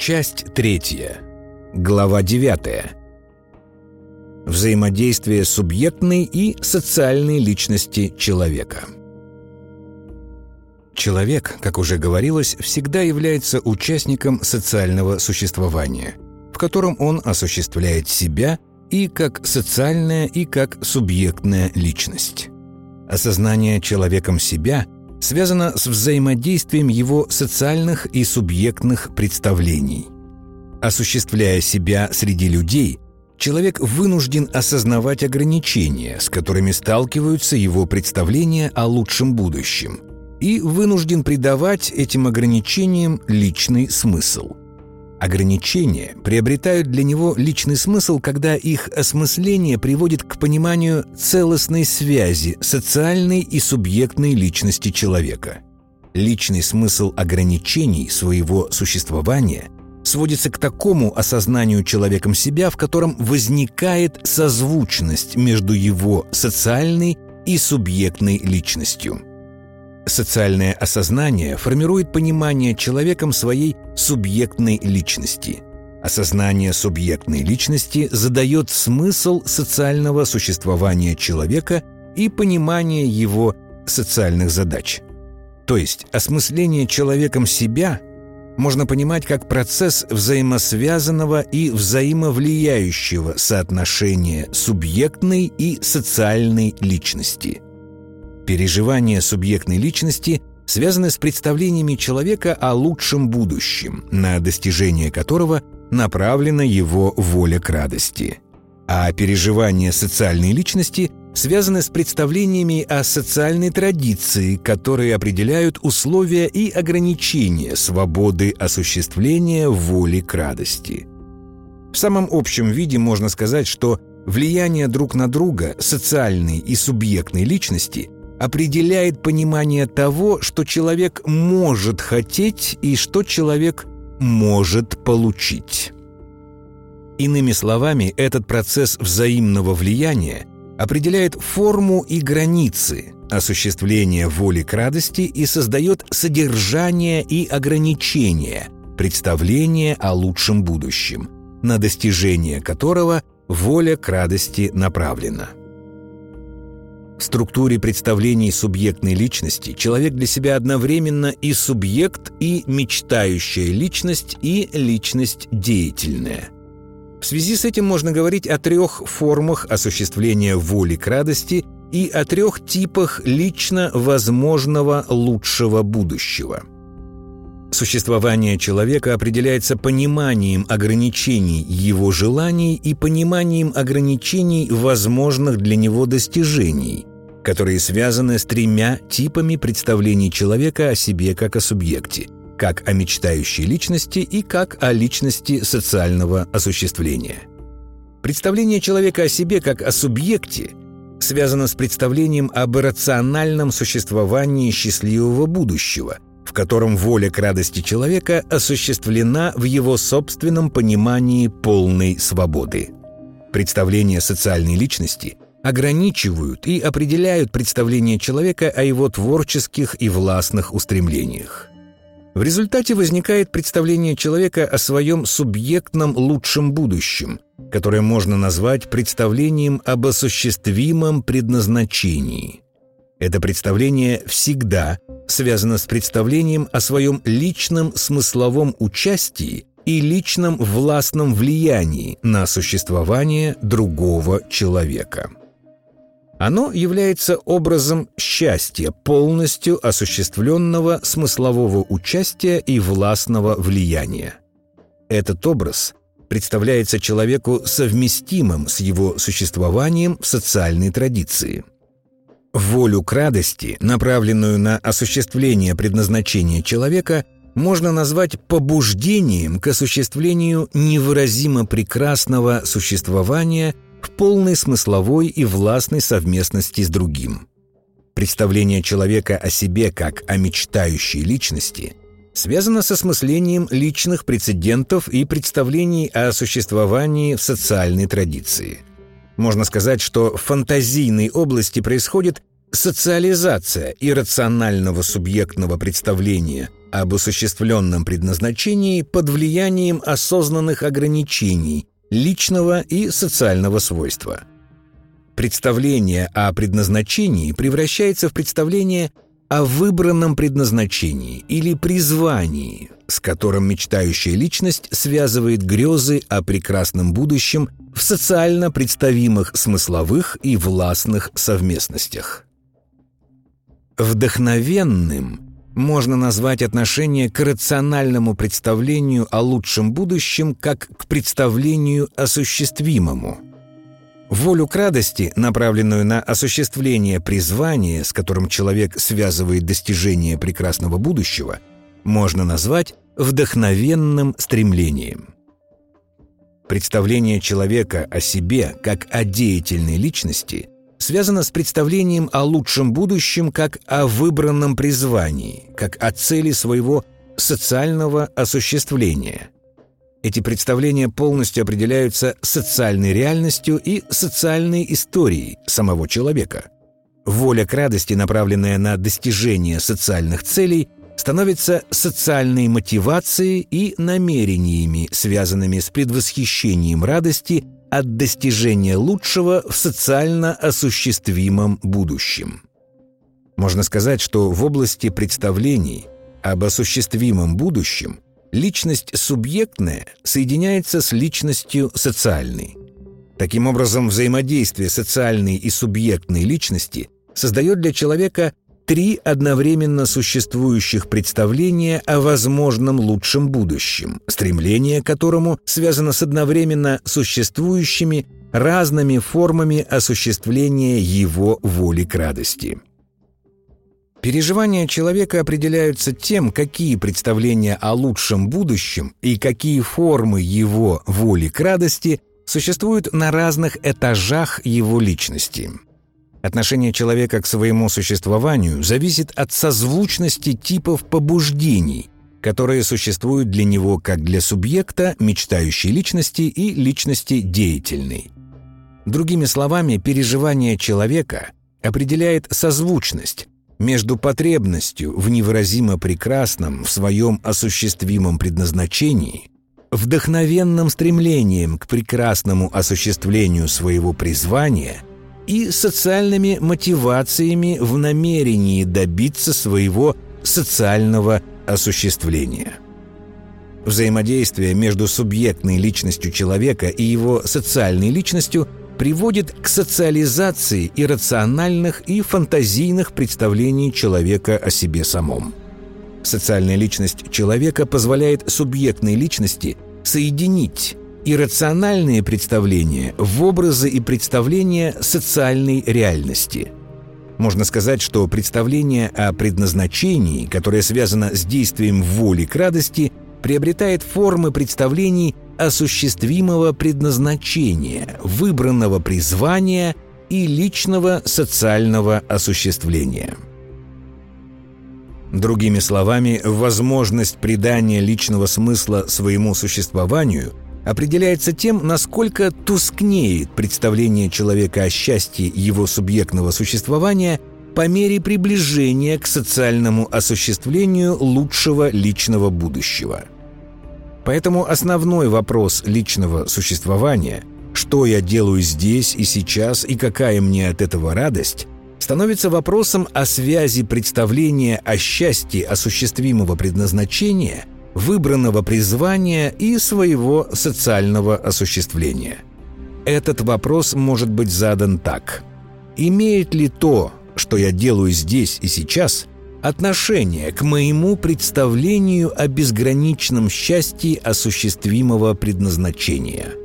Часть третья. Глава девятая. Взаимодействие субъектной и социальной личности человека. Человек, как уже говорилось, всегда является участником социального существования, в котором он осуществляет себя и как социальная, и как субъектная личность. Осознание человеком себя связано с взаимодействием его социальных и субъектных представлений. Осуществляя себя среди людей, человек вынужден осознавать ограничения, с которыми сталкиваются его представления о лучшем будущем, и вынужден придавать этим ограничениям личный смысл. Ограничения приобретают для него личный смысл, когда их осмысление приводит к пониманию целостной связи социальной и субъектной личности человека. Личный смысл ограничений своего существования сводится к такому осознанию человеком себя, в котором возникает созвучность между его социальной и субъектной личностью – Социальное осознание формирует понимание человеком своей субъектной личности. Осознание субъектной личности задает смысл социального существования человека и понимание его социальных задач. То есть осмысление человеком себя можно понимать как процесс взаимосвязанного и взаимовлияющего соотношения субъектной и социальной личности – Переживания субъектной личности связаны с представлениями человека о лучшем будущем, на достижение которого направлена его воля к радости. А переживания социальной личности связаны с представлениями о социальной традиции, которые определяют условия и ограничения свободы осуществления воли к радости. В самом общем виде можно сказать, что влияние друг на друга социальной и субъектной личности – определяет понимание того, что человек может хотеть и что человек может получить. Иными словами, этот процесс взаимного влияния определяет форму и границы осуществления воли к радости и создает содержание и ограничения представления о лучшем будущем, на достижение которого воля к радости направлена. В структуре представлений субъектной личности человек для себя одновременно и субъект, и мечтающая личность, и личность деятельная. В связи с этим можно говорить о трех формах осуществления воли к радости и о трех типах лично возможного лучшего будущего. Существование человека определяется пониманием ограничений его желаний и пониманием ограничений возможных для него достижений, которые связаны с тремя типами представлений человека о себе как о субъекте, как о мечтающей личности и как о личности социального осуществления. Представление человека о себе как о субъекте связано с представлением об рациональном существовании счастливого будущего, в котором воля к радости человека осуществлена в его собственном понимании полной свободы. Представление социальной личности – ограничивают и определяют представление человека о его творческих и властных устремлениях. В результате возникает представление человека о своем субъектном лучшем будущем, которое можно назвать представлением об осуществимом предназначении. Это представление всегда связано с представлением о своем личном смысловом участии и личном властном влиянии на существование другого человека. Оно является образом счастья, полностью осуществленного смыслового участия и властного влияния. Этот образ представляется человеку совместимым с его существованием в социальной традиции. Волю к радости, направленную на осуществление предназначения человека, можно назвать побуждением к осуществлению невыразимо прекрасного существования – в полной смысловой и властной совместности с другим. Представление человека о себе как о мечтающей личности связано с осмыслением личных прецедентов и представлений о существовании в социальной традиции. Можно сказать, что в фантазийной области происходит социализация иррационального субъектного представления об осуществленном предназначении под влиянием осознанных ограничений личного и социального свойства. Представление о предназначении превращается в представление о выбранном предназначении или призвании, с которым мечтающая личность связывает грезы о прекрасном будущем в социально представимых смысловых и властных совместностях. Вдохновенным можно назвать отношение к рациональному представлению о лучшем будущем как к представлению осуществимому. Волю к радости, направленную на осуществление призвания, с которым человек связывает достижение прекрасного будущего, можно назвать вдохновенным стремлением. Представление человека о себе как о деятельной личности – связано с представлением о лучшем будущем как о выбранном призвании, как о цели своего социального осуществления. Эти представления полностью определяются социальной реальностью и социальной историей самого человека. Воля к радости, направленная на достижение социальных целей, становится социальной мотивацией и намерениями, связанными с предвосхищением радости – от достижения лучшего в социально осуществимом будущем. Можно сказать, что в области представлений об осуществимом будущем личность субъектная соединяется с личностью социальной. Таким образом, взаимодействие социальной и субъектной личности создает для человека три одновременно существующих представления о возможном лучшем будущем, стремление к которому связано с одновременно существующими разными формами осуществления его воли к радости. Переживания человека определяются тем, какие представления о лучшем будущем и какие формы его воли к радости существуют на разных этажах его личности – Отношение человека к своему существованию зависит от созвучности типов побуждений, которые существуют для него как для субъекта, мечтающей личности и личности деятельной. Другими словами, переживание человека определяет созвучность между потребностью в невыразимо прекрасном в своем осуществимом предназначении, вдохновенным стремлением к прекрасному осуществлению своего призвания – и социальными мотивациями в намерении добиться своего социального осуществления. Взаимодействие между субъектной личностью человека и его социальной личностью приводит к социализации иррациональных и фантазийных представлений человека о себе самом. Социальная личность человека позволяет субъектной личности соединить иррациональные представления в образы и представления социальной реальности. Можно сказать, что представление о предназначении, которое связано с действием воли к радости, приобретает формы представлений осуществимого предназначения, выбранного призвания и личного социального осуществления. Другими словами, возможность придания личного смысла своему существованию – определяется тем, насколько тускнеет представление человека о счастье его субъектного существования по мере приближения к социальному осуществлению лучшего личного будущего. Поэтому основной вопрос личного существования – что я делаю здесь и сейчас и какая мне от этого радость – становится вопросом о связи представления о счастье осуществимого предназначения – выбранного призвания и своего социального осуществления. Этот вопрос может быть задан так. Имеет ли то, что я делаю здесь и сейчас, отношение к моему представлению о безграничном счастье осуществимого предназначения –